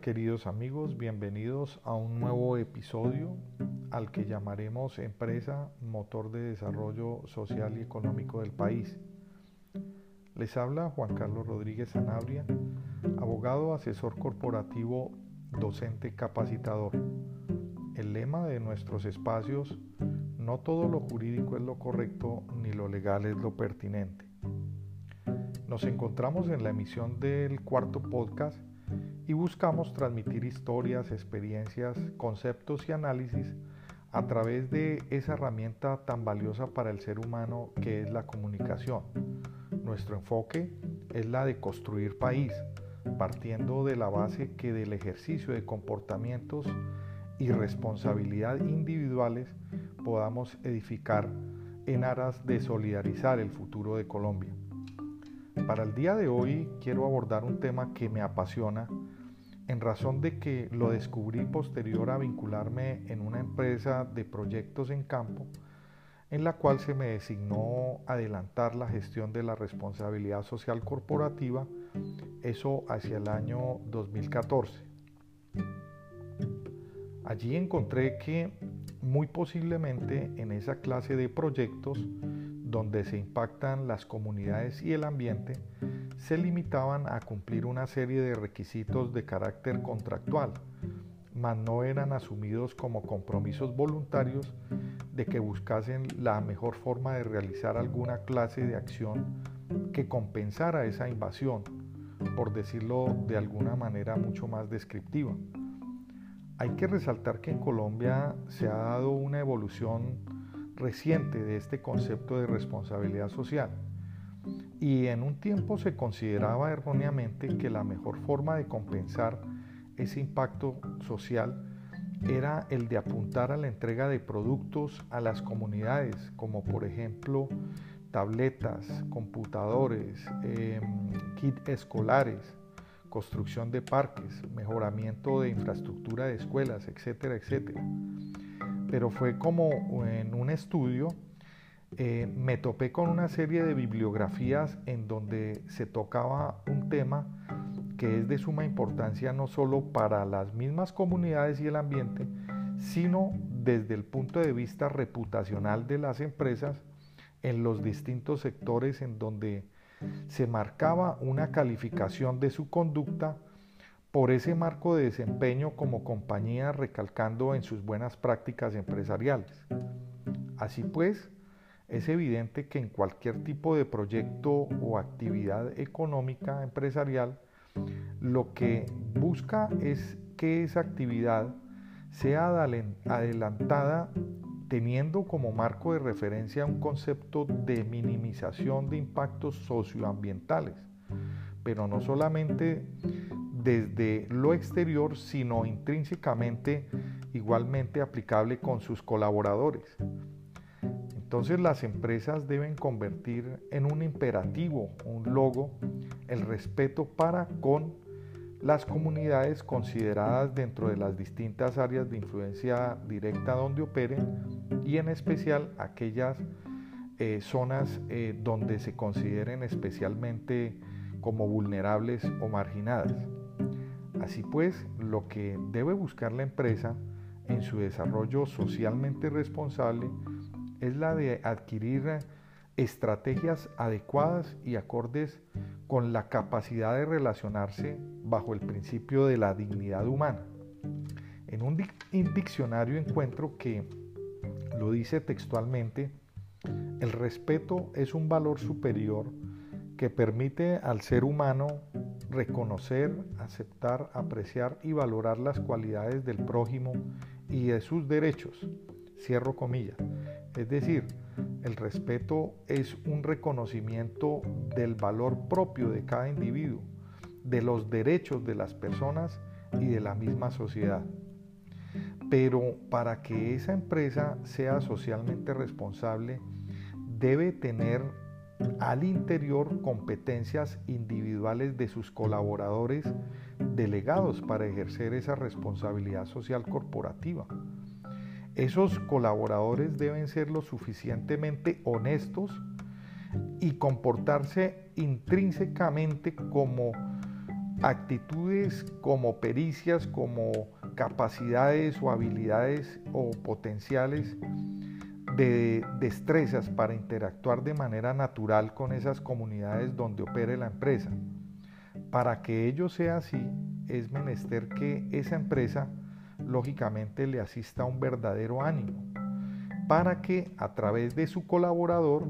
Queridos amigos, bienvenidos a un nuevo episodio al que llamaremos Empresa Motor de Desarrollo Social y Económico del país. Les habla Juan Carlos Rodríguez Sanabria, abogado, asesor corporativo, docente capacitador. El lema de nuestros espacios, no todo lo jurídico es lo correcto ni lo legal es lo pertinente. Nos encontramos en la emisión del cuarto podcast y buscamos transmitir historias, experiencias, conceptos y análisis a través de esa herramienta tan valiosa para el ser humano que es la comunicación. Nuestro enfoque es la de construir país, partiendo de la base que del ejercicio de comportamientos y responsabilidad individuales podamos edificar en aras de solidarizar el futuro de Colombia. Para el día de hoy quiero abordar un tema que me apasiona en razón de que lo descubrí posterior a vincularme en una empresa de proyectos en campo en la cual se me designó adelantar la gestión de la responsabilidad social corporativa, eso hacia el año 2014. Allí encontré que muy posiblemente en esa clase de proyectos donde se impactan las comunidades y el ambiente, se limitaban a cumplir una serie de requisitos de carácter contractual, mas no eran asumidos como compromisos voluntarios de que buscasen la mejor forma de realizar alguna clase de acción que compensara esa invasión, por decirlo de alguna manera mucho más descriptiva. Hay que resaltar que en Colombia se ha dado una evolución reciente de este concepto de responsabilidad social. Y en un tiempo se consideraba erróneamente que la mejor forma de compensar ese impacto social era el de apuntar a la entrega de productos a las comunidades, como por ejemplo tabletas, computadores, em, kits escolares, construcción de parques, mejoramiento de infraestructura de escuelas, etcétera, etcétera pero fue como en un estudio, eh, me topé con una serie de bibliografías en donde se tocaba un tema que es de suma importancia no solo para las mismas comunidades y el ambiente, sino desde el punto de vista reputacional de las empresas en los distintos sectores en donde se marcaba una calificación de su conducta por ese marco de desempeño como compañía recalcando en sus buenas prácticas empresariales. Así pues, es evidente que en cualquier tipo de proyecto o actividad económica empresarial, lo que busca es que esa actividad sea adelantada teniendo como marco de referencia un concepto de minimización de impactos socioambientales, pero no solamente desde lo exterior, sino intrínsecamente igualmente aplicable con sus colaboradores. Entonces las empresas deben convertir en un imperativo, un logo, el respeto para con las comunidades consideradas dentro de las distintas áreas de influencia directa donde operen y en especial aquellas eh, zonas eh, donde se consideren especialmente como vulnerables o marginadas. Así pues, lo que debe buscar la empresa en su desarrollo socialmente responsable es la de adquirir estrategias adecuadas y acordes con la capacidad de relacionarse bajo el principio de la dignidad humana. En un diccionario encuentro que lo dice textualmente, el respeto es un valor superior que permite al ser humano reconocer, aceptar, apreciar y valorar las cualidades del prójimo y de sus derechos. Cierro comillas. Es decir, el respeto es un reconocimiento del valor propio de cada individuo, de los derechos de las personas y de la misma sociedad. Pero para que esa empresa sea socialmente responsable, debe tener al interior competencias individuales de sus colaboradores delegados para ejercer esa responsabilidad social corporativa. Esos colaboradores deben ser lo suficientemente honestos y comportarse intrínsecamente como actitudes como pericias, como capacidades o habilidades o potenciales de destrezas para interactuar de manera natural con esas comunidades donde opere la empresa. Para que ello sea así, es menester que esa empresa lógicamente le asista un verdadero ánimo, para que a través de su colaborador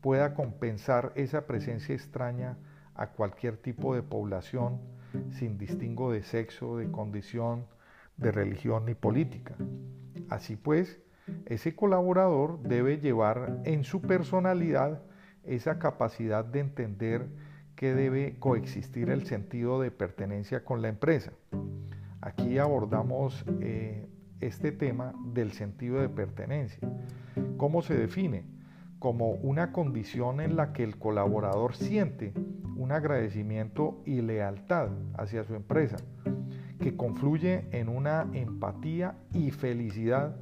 pueda compensar esa presencia extraña a cualquier tipo de población sin distingo de sexo, de condición, de religión ni política. Así pues, ese colaborador debe llevar en su personalidad esa capacidad de entender que debe coexistir el sentido de pertenencia con la empresa. Aquí abordamos eh, este tema del sentido de pertenencia. ¿Cómo se define? Como una condición en la que el colaborador siente un agradecimiento y lealtad hacia su empresa, que confluye en una empatía y felicidad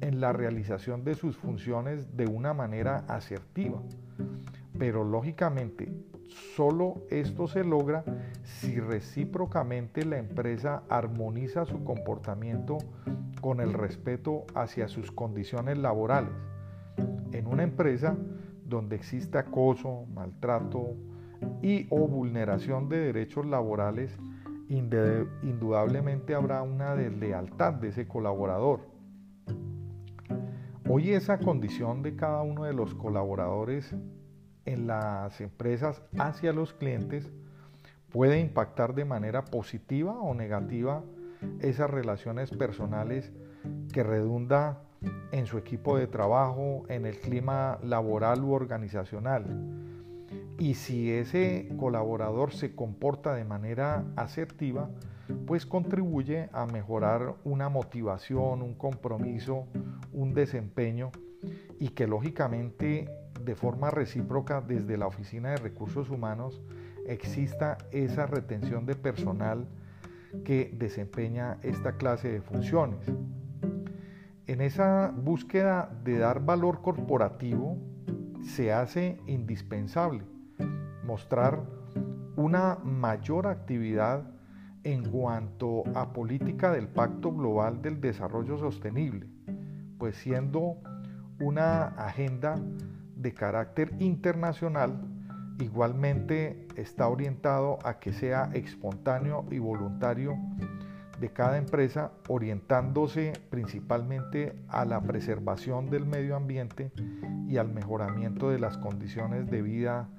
en la realización de sus funciones de una manera asertiva. Pero lógicamente, solo esto se logra si recíprocamente la empresa armoniza su comportamiento con el respeto hacia sus condiciones laborales. En una empresa donde existe acoso, maltrato y o vulneración de derechos laborales, indudablemente habrá una deslealtad de ese colaborador Hoy esa condición de cada uno de los colaboradores en las empresas hacia los clientes puede impactar de manera positiva o negativa esas relaciones personales que redunda en su equipo de trabajo, en el clima laboral u organizacional. Y si ese colaborador se comporta de manera asertiva, pues contribuye a mejorar una motivación, un compromiso, un desempeño y que lógicamente de forma recíproca desde la Oficina de Recursos Humanos exista esa retención de personal que desempeña esta clase de funciones. En esa búsqueda de dar valor corporativo se hace indispensable mostrar una mayor actividad en cuanto a política del Pacto Global del Desarrollo Sostenible, pues siendo una agenda de carácter internacional, igualmente está orientado a que sea espontáneo y voluntario de cada empresa, orientándose principalmente a la preservación del medio ambiente y al mejoramiento de las condiciones de vida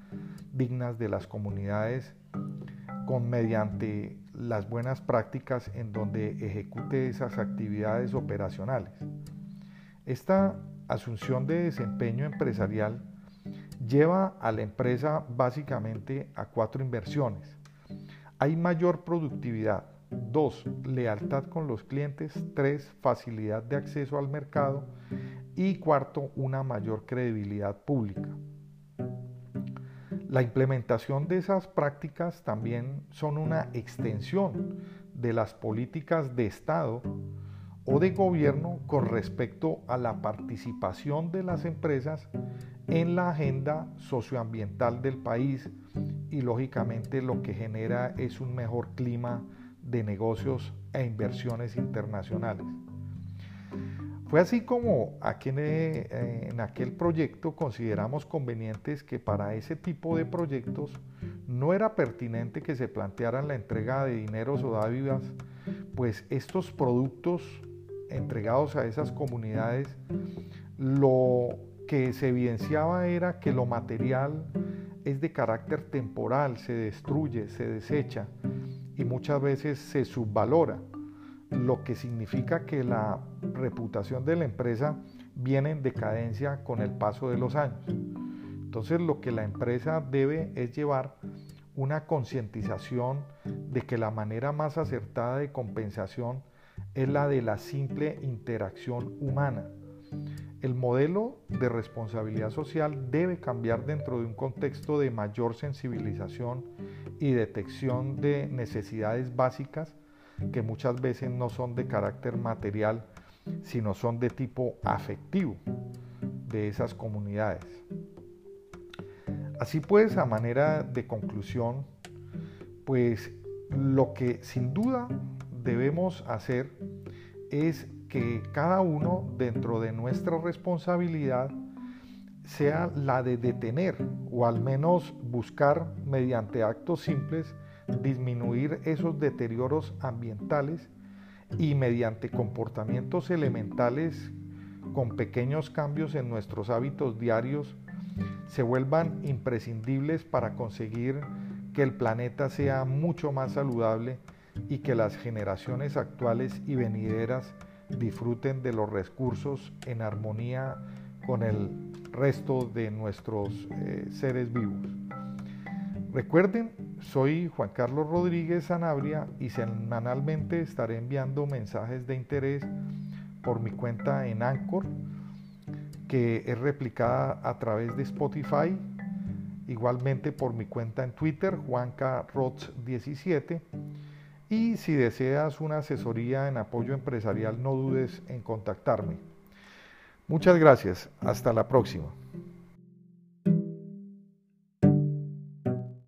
dignas de las comunidades con mediante las buenas prácticas en donde ejecute esas actividades operacionales. Esta asunción de desempeño empresarial lleva a la empresa básicamente a cuatro inversiones. Hay mayor productividad. Dos, lealtad con los clientes. Tres, facilidad de acceso al mercado. Y cuarto, una mayor credibilidad pública. La implementación de esas prácticas también son una extensión de las políticas de Estado o de gobierno con respecto a la participación de las empresas en la agenda socioambiental del país y lógicamente lo que genera es un mejor clima de negocios e inversiones internacionales. Fue así como aquí eh, en, aquel proyecto consideramos convenientes que para ese tipo de proyectos no era pertinente que se plantearan la entrega de dineros o dádivas, pues estos productos entregados a esas comunidades, lo que se evidenciaba era que lo material es de carácter temporal, se destruye, se desecha y muchas veces se subvalora lo que significa que la reputación de la empresa viene en decadencia con el paso de los años. Entonces lo que la empresa debe es llevar una concientización de que la manera más acertada de compensación es la de la simple interacción humana. El modelo de responsabilidad social debe cambiar dentro de un contexto de mayor sensibilización y detección de necesidades básicas que muchas veces no son de carácter material, sino son de tipo afectivo de esas comunidades. Así pues, a manera de conclusión, pues Lo que sin duda debemos hacer es que cada uno dentro de nuestra responsabilidad sea la de detener o al menos buscar mediante actos simples disminuir esos deterioros ambientales y mediante comportamientos elementales con pequeños cambios en nuestros hábitos diarios se vuelvan imprescindibles para conseguir que el planeta sea mucho más saludable y que las generaciones actuales y venideras disfruten de los recursos en armonía con el resto de nuestros eh, seres vivos. Recuerden, soy Juan Carlos Rodríguez Sanabria y semanalmente estaré enviando mensajes de interés por mi cuenta en Anchor, que es replicada a través de Spotify, igualmente por mi cuenta en Twitter, JuancaRots17. Y si deseas una asesoría en apoyo empresarial, no dudes en contactarme. Muchas gracias. Hasta la próxima.